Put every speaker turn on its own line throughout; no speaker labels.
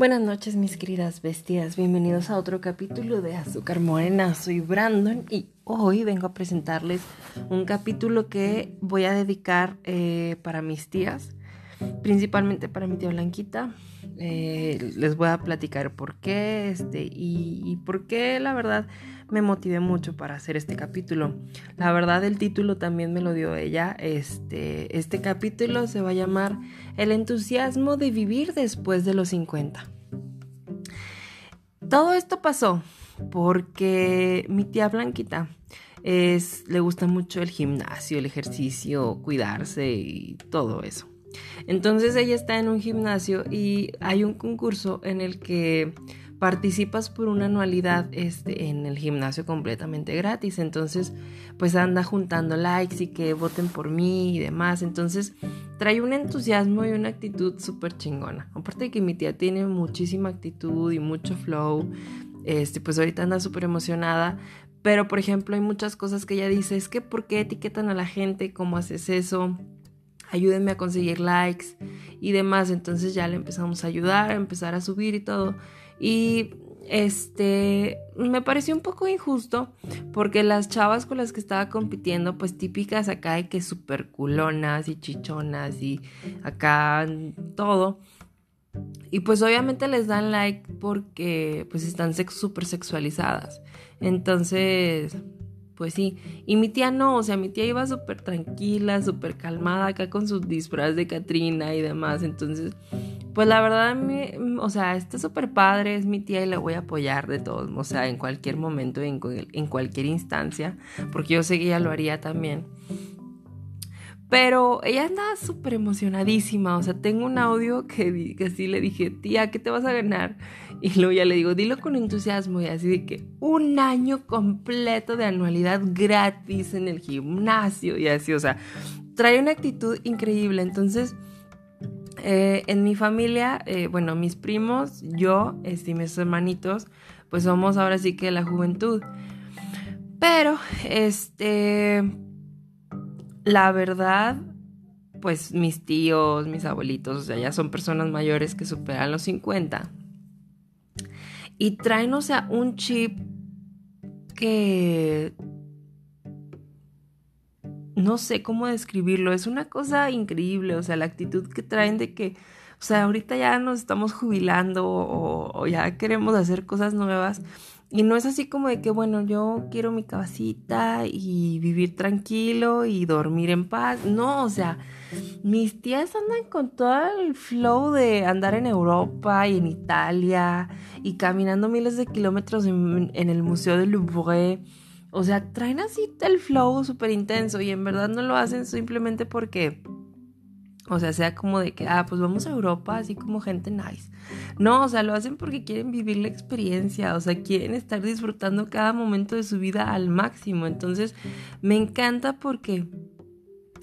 Buenas noches mis queridas bestias, bienvenidos a otro capítulo de Azúcar Morena, soy Brandon y hoy vengo a presentarles un capítulo que voy a dedicar eh, para mis tías, principalmente para mi tía Blanquita. Eh, les voy a platicar por qué este, y, y por qué la verdad me motivé mucho para hacer este capítulo. La verdad el título también me lo dio ella. Este, este capítulo se va a llamar El entusiasmo de vivir después de los 50. Todo esto pasó porque mi tía Blanquita es, le gusta mucho el gimnasio, el ejercicio, cuidarse y todo eso. Entonces ella está en un gimnasio y hay un concurso en el que participas por una anualidad este, en el gimnasio completamente gratis. Entonces, pues anda juntando likes y que voten por mí y demás. Entonces, trae un entusiasmo y una actitud súper chingona. Aparte de que mi tía tiene muchísima actitud y mucho flow, este, pues ahorita anda súper emocionada. Pero, por ejemplo, hay muchas cosas que ella dice, es que ¿por qué etiquetan a la gente? ¿Cómo haces eso? Ayúdenme a conseguir likes y demás. Entonces ya le empezamos a ayudar, a empezar a subir y todo. Y este me pareció un poco injusto porque las chavas con las que estaba compitiendo, pues típicas acá de que super culonas y chichonas y acá todo. Y pues obviamente les dan like porque pues están súper sexualizadas. Entonces, pues sí. Y mi tía no, o sea, mi tía iba súper tranquila, súper calmada acá con sus disfraz de Katrina y demás. Entonces, pues la verdad, o sea, está súper padre, es mi tía y la voy a apoyar de todos, o sea, en cualquier momento, en, en cualquier instancia, porque yo sé que ella lo haría también. Pero ella andaba súper emocionadísima, o sea, tengo un audio que, que así le dije, tía, ¿qué te vas a ganar? Y luego ya le digo, dilo con entusiasmo y así de que un año completo de anualidad gratis en el gimnasio y así, o sea, trae una actitud increíble, entonces eh, en mi familia, eh, bueno, mis primos, yo este, y mis hermanitos, pues somos ahora sí que la juventud. Pero, este, la verdad, pues mis tíos, mis abuelitos, o sea, ya son personas mayores que superan los 50. Y traen, o sea, un chip que no sé cómo describirlo, es una cosa increíble, o sea, la actitud que traen de que, o sea, ahorita ya nos estamos jubilando o, ya queremos hacer cosas nuevas. Y no es así como de que, bueno, yo quiero mi cabecita y vivir tranquilo y dormir en paz. No, o sea, mis tías andan con todo el flow de andar en Europa y en Italia y caminando miles de kilómetros en, el Museo del Louvre o sea, traen así el flow súper intenso y en verdad no lo hacen simplemente porque, o sea, sea como de que, ah, pues vamos a Europa así como gente nice. No, o sea, lo hacen porque quieren vivir la experiencia, o sea, quieren estar disfrutando cada momento de su vida al máximo. Entonces, me encanta porque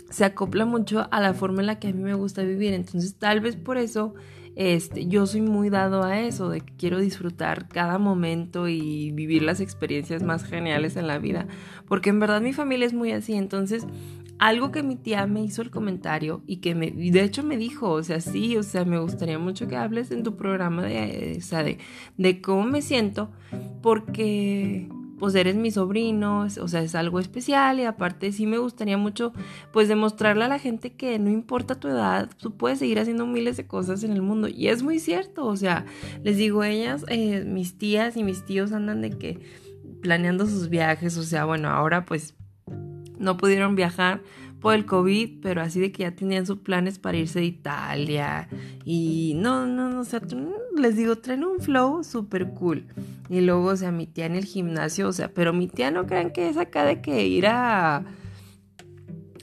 se acopla mucho a la forma en la que a mí me gusta vivir. Entonces, tal vez por eso este, yo soy muy dado a eso, de que quiero disfrutar cada momento y vivir las experiencias más geniales en la vida, porque en verdad mi familia es muy así, entonces algo que mi tía me hizo el comentario y que me, de hecho me dijo, o sea, sí, o sea, me gustaría mucho que hables en tu programa de, de, de cómo me siento, porque pues eres mi sobrino, o sea, es algo especial y aparte sí me gustaría mucho pues demostrarle a la gente que no importa tu edad, tú puedes seguir haciendo miles de cosas en el mundo. Y es muy cierto, o sea, les digo, ellas, eh, mis tías y mis tíos andan de que planeando sus viajes, o sea, bueno, ahora pues no pudieron viajar por el COVID, pero así de que ya tenían sus planes para irse de Italia. Y no, no, no, o sea, les digo, traen un flow súper cool. Y luego, o sea, mi tía en el gimnasio, o sea, pero mi tía no crean que es acá de que ir a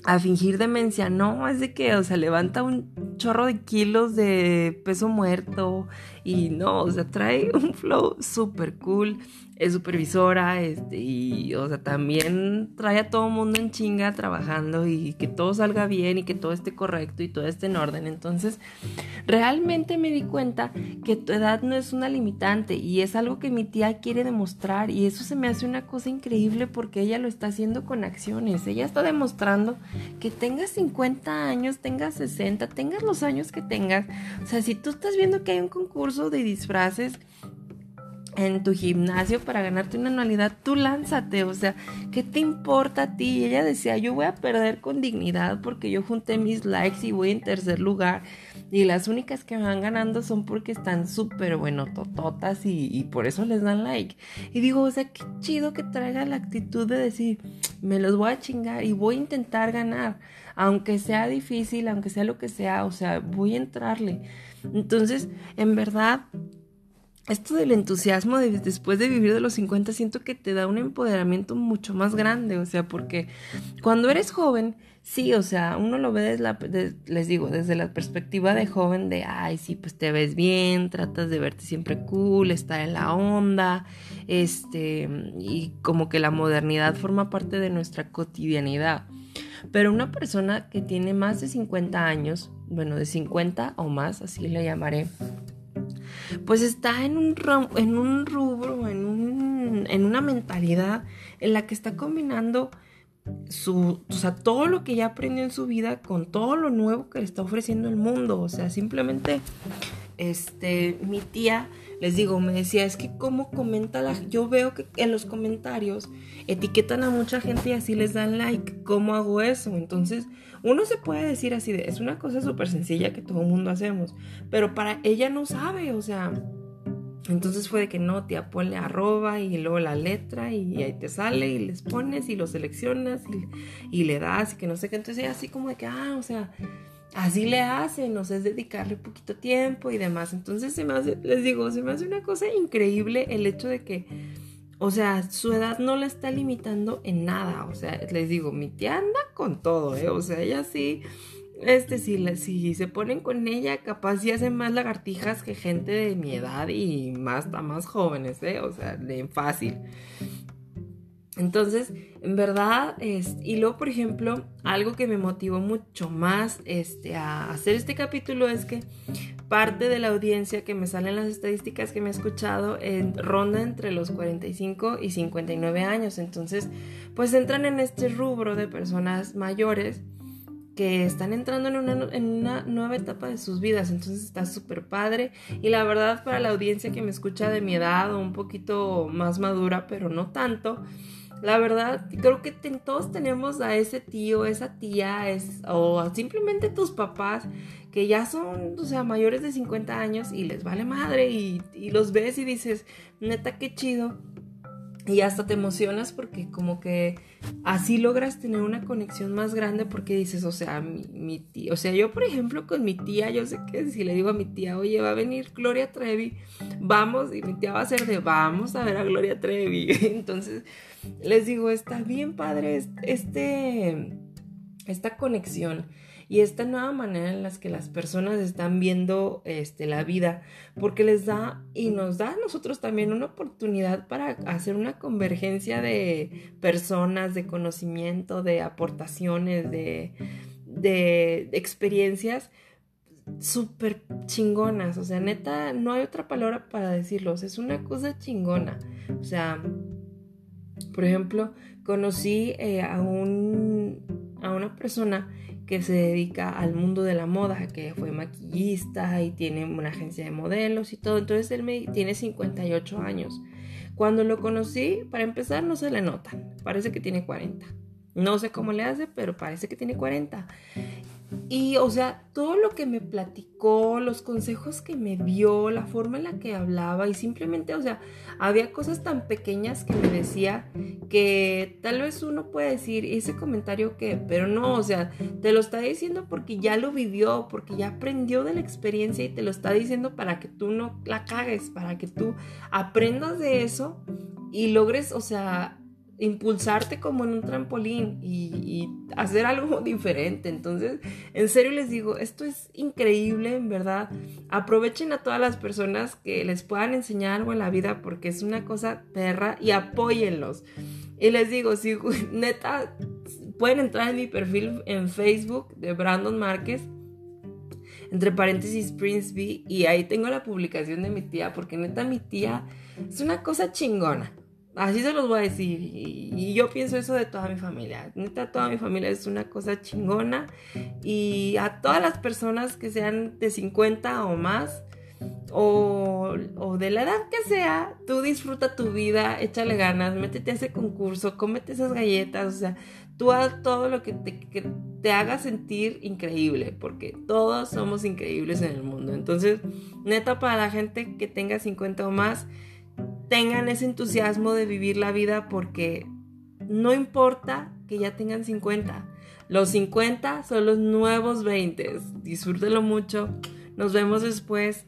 a fingir demencia, no, es de que, o sea, levanta un chorro de kilos de peso muerto y no, o sea, trae un flow súper cool es supervisora, este, y, o sea, también trae a todo mundo en chinga trabajando y que todo salga bien y que todo esté correcto y todo esté en orden. Entonces, realmente me di cuenta que tu edad no es una limitante y es algo que mi tía quiere demostrar y eso se me hace una cosa increíble porque ella lo está haciendo con acciones. Ella está demostrando que tengas 50 años, tengas 60, tengas los años que tengas, o sea, si tú estás viendo que hay un concurso de disfraces, en tu gimnasio para ganarte una anualidad, tú lánzate, o sea, ¿qué te importa a ti? ella decía, yo voy a perder con dignidad porque yo junté mis likes y voy en tercer lugar y las únicas que van ganando son porque están súper bueno tototas y, y, por eso les dan like. Y digo, o sea, qué chido que traiga la actitud de decir, me los voy a chingar y voy a intentar ganar, aunque sea difícil, aunque sea lo que sea, o sea, voy a entrarle. Entonces, en verdad, esto del entusiasmo de, después de vivir de los 50 siento que te da un empoderamiento mucho más grande, o sea, porque cuando eres joven, sí, o sea, uno lo ve desde la, les digo, desde la perspectiva de joven de, ay, sí, pues te ves bien, tratas de verte siempre cool, estar en la onda, este, y como que la modernidad forma parte de nuestra cotidianidad. Pero una persona que tiene más de 50 años, bueno, de 50 o más, así le llamaré, pues está en un, en un rubro, en, un, en una mentalidad en la que está combinando su, o sea, todo lo que ya aprendió en su vida con todo lo nuevo que le está ofreciendo el mundo. O sea, simplemente, este, mi tía, les digo, me decía, es que cómo comenta la, yo veo que en los comentarios etiquetan a mucha gente y así les dan like. ¿Cómo hago eso? Entonces, uno se puede decir así de, es una cosa súper sencilla que todo el mundo hacemos, pero para ella no sabe, o sea, entonces fue de que no, tía, ponle arroba y luego la letra y ahí te sale y les pones y lo seleccionas y, le das y que no sé qué. Entonces ella así como de que, ah, o sea, así le hacen, o sea, es dedicarle poquito tiempo y demás. Entonces se me hace, les digo, se me hace una cosa increíble el hecho de que o sea, su edad no la está limitando en nada. O sea, les digo, mi tía anda con todo, ¿eh? O sea, ella sí, este, si, si se ponen con ella, capaz sí hacen más lagartijas que gente de mi edad y más, más jóvenes, ¿eh? O sea, de fácil. Entonces, en verdad, es, y luego, por ejemplo, algo que me motivó mucho más este, a hacer este capítulo es que parte de la audiencia que me salen las estadísticas que me he escuchado ronda entre los 45 y 59 años. Entonces, pues entran en este rubro de personas mayores que están entrando en una, en una nueva etapa de sus vidas. Entonces está súper padre. Y la verdad, para la audiencia que me escucha de mi edad o un poquito más madura, pero no tanto, la verdad, creo que todos tenemos a ese tío, esa tía, es, o simplemente tus papás que ya son, o sea, mayores de 50 años y les vale madre y, y los ves y dices, neta, qué chido. Y hasta te emocionas porque como que así logras tener una conexión más grande porque dices, o sea, mi, mi tía, o sea, yo por ejemplo con mi tía, yo sé que si le digo a mi tía, oye, va a venir Gloria Trevi, vamos, y mi tía va a ser de, vamos a ver a Gloria Trevi. Entonces, les digo, está bien padre este, esta conexión y esta nueva manera en la que las personas están viendo este, la vida, porque les da y nos da a nosotros también una oportunidad para hacer una convergencia de personas, de conocimiento, de aportaciones, de, de experiencias súper chingonas, o sea, neta, no hay otra palabra para decirlos, es una cosa chingona, o sea, por ejemplo, conocí eh, a, un, a una persona que se dedica al mundo de la moda, que fue maquillista y tiene una agencia de modelos y todo. Entonces él me, tiene 58 años. Cuando lo conocí, para empezar, no se le nota. Parece que tiene 40. No sé cómo le hace, pero parece que tiene 40. Y, o sea, todo lo que me platicó, los consejos que me dio, la forma en la que hablaba y simplemente, o sea, había cosas tan pequeñas que me decía que tal vez uno puede decir ese comentario que, pero no, o sea, te lo está diciendo porque ya lo vivió, porque ya aprendió de la experiencia y te lo está diciendo para que tú no la cagues, para que tú aprendas de eso y logres, o sea, impulsarte como en un trampolín y, hacer algo diferente. Entonces, en serio les digo, esto es increíble, en verdad. Aprovechen a todas las personas que les puedan enseñar algo en la vida porque es una cosa perra y apóyenlos. Y les digo, si neta, pueden entrar en mi perfil en Facebook de Brandon Márquez entre paréntesis Prince B y ahí tengo la publicación de mi tía porque neta mi tía es una cosa chingona Así se los voy a decir. Y, yo pienso eso de toda mi familia. Neta, toda mi familia es una cosa chingona. Y a todas las personas que sean de 50 o más, o, o, de la edad que sea, tú disfruta tu vida, échale ganas, métete a ese concurso, cómete esas galletas, o sea, tú haz todo lo que te, que te haga sentir increíble, porque todos somos increíbles en el mundo. Entonces, neta, para la gente que tenga 50 o más, tengan ese entusiasmo de vivir la vida porque no importa que ya tengan 50. Los 50 son los nuevos 20. Disfrútenlo mucho. Nos vemos después.